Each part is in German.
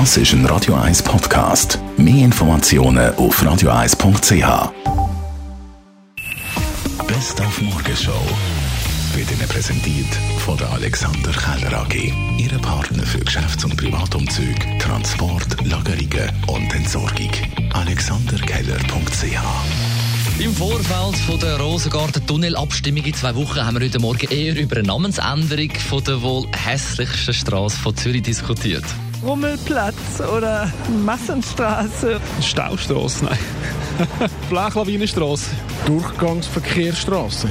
Das ist ein Radio 1 Podcast. Mehr Informationen auf radio1.ch. Best auf Morgenshow wird Ihnen präsentiert von der Alexander Keller AG. Ihre Partner für Geschäfts- und Privatumzug, Transport, Lagerungen und Entsorgung. AlexanderKeller.ch im Vorfeld von der Rosengarten-Tunnelabstimmung in zwei Wochen haben wir heute Morgen eher über eine Namensänderung von der wohl hässlichsten Straße von Zürich diskutiert. Rummelplatz oder Massenstraße? Staustraße, nein. Flachlawinenstraße. Durchgangsverkehrsstraße.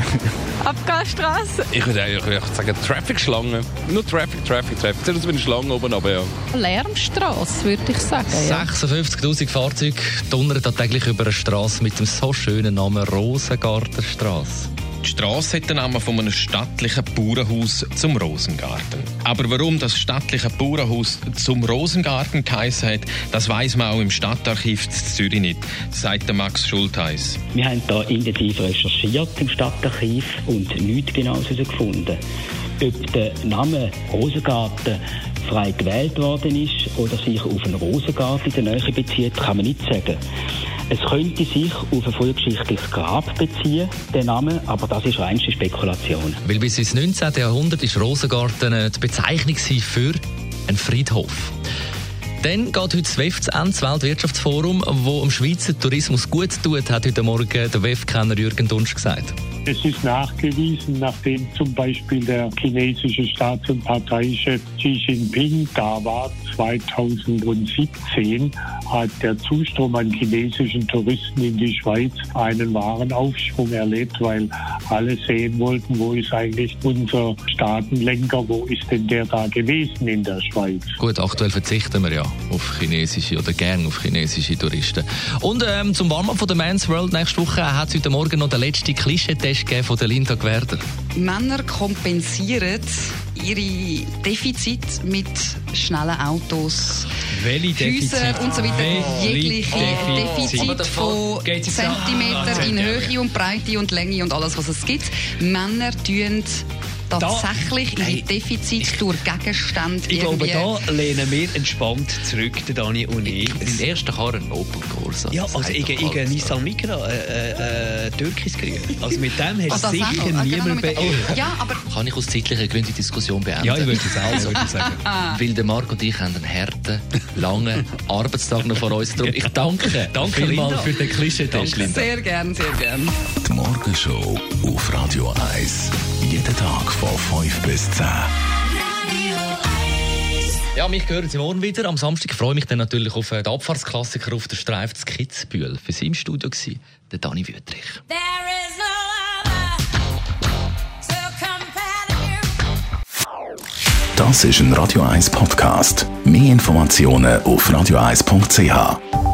Abgasstraße. Ich würde eigentlich sagen Traffic-Schlange. Nur Traffic, Traffic, Traffic. Zuerst eine Schlange oben, aber ja. Lärmstraße, würde ich sagen. Ja. 56.000 Fahrzeuge donnern täglich über eine Straße mit dem so schönen Namen Rosengartenstraße. Die Straße hat den Namen von einem stattlichen Bauernhaus zum Rosengarten. Aber warum das stattliche Bauernhaus zum Rosengarten geheißen hat, das weiß man auch im Stadtarchiv Zürich nicht, sagt Max Schultheiss. Wir haben da intensiv recherchiert im Stadtarchiv und nichts Genaues herausgefunden. Ob der Name Rosengarten frei gewählt worden ist oder sich auf einen Rosengarten in der Nähe bezieht, kann man nicht sagen. Es könnte sich auf ein frühgeschichtliches Grab beziehen, der Name, aber das ist reinste Spekulation. Weil bis ins 19. Jahrhundert ist Rosengarten die Bezeichnung für einen Friedhof. Dann geht heute das WEF zu Ende, das Weltwirtschaftsforum, wo dem Schweizer Tourismus gut tut, hat heute Morgen der WEF-Kenner Jürgen Dunsch gesagt. Es ist nachgewiesen, nachdem zum Beispiel der chinesische Staats- und Parteichef Xi Jinping da war, 2017, hat der Zustrom an chinesischen Touristen in die Schweiz einen wahren Aufschwung erlebt, weil alle sehen wollten, wo ist eigentlich unser Staatenlenker, wo ist denn der da gewesen in der Schweiz. Gut, aktuell verzichten wir ja auf chinesische oder gern auf chinesische Touristen. Und ähm, zum Warm-up von der Men's World nächste Woche hat es heute Morgen noch den letzten Klischeetest von der Linda Gwerder. Männer kompensieren ihre Defizite mit schnellen Autos, Häusern und so weiter. Jegliche Defizit von Zentimeter in Höhe und Breite und Länge und alles, was es gibt. Männer tun tatsächlich da, ihre Defizite durch Gegenstände Ich glaube, da lehnen wir entspannt zurück, der Dani und ich. Den ersten Karren Opel Corsa. Ja, also ich, ich, ich Nissan Micra, äh, äh, Türkis grün. Also mit dem hast du oh, sicher genau, niemand be oh. ja, aber Kann ich aus zeitlichen Gründen die Diskussion beenden? Ja, ich würde es auch würde sagen. Weil der Marco und ich haben einen harten, langen Arbeitstag noch vor uns. Darum ich danke, danke vielmals für den Klischee-Test, Sehr gern, sehr gern. Die Morgenshow auf Radio 1. Jeden Tag von 5 bis 10. Ja, mich hören Sie morgen wieder. Am Samstag freue ich mich dann natürlich auf den Abfahrtsklassiker auf der Streife zu Kitzbühel. Für Sie im Studio war der Dani Wüttrich. Das ist ein Radio 1 Podcast. Mehr Informationen auf radio1.ch.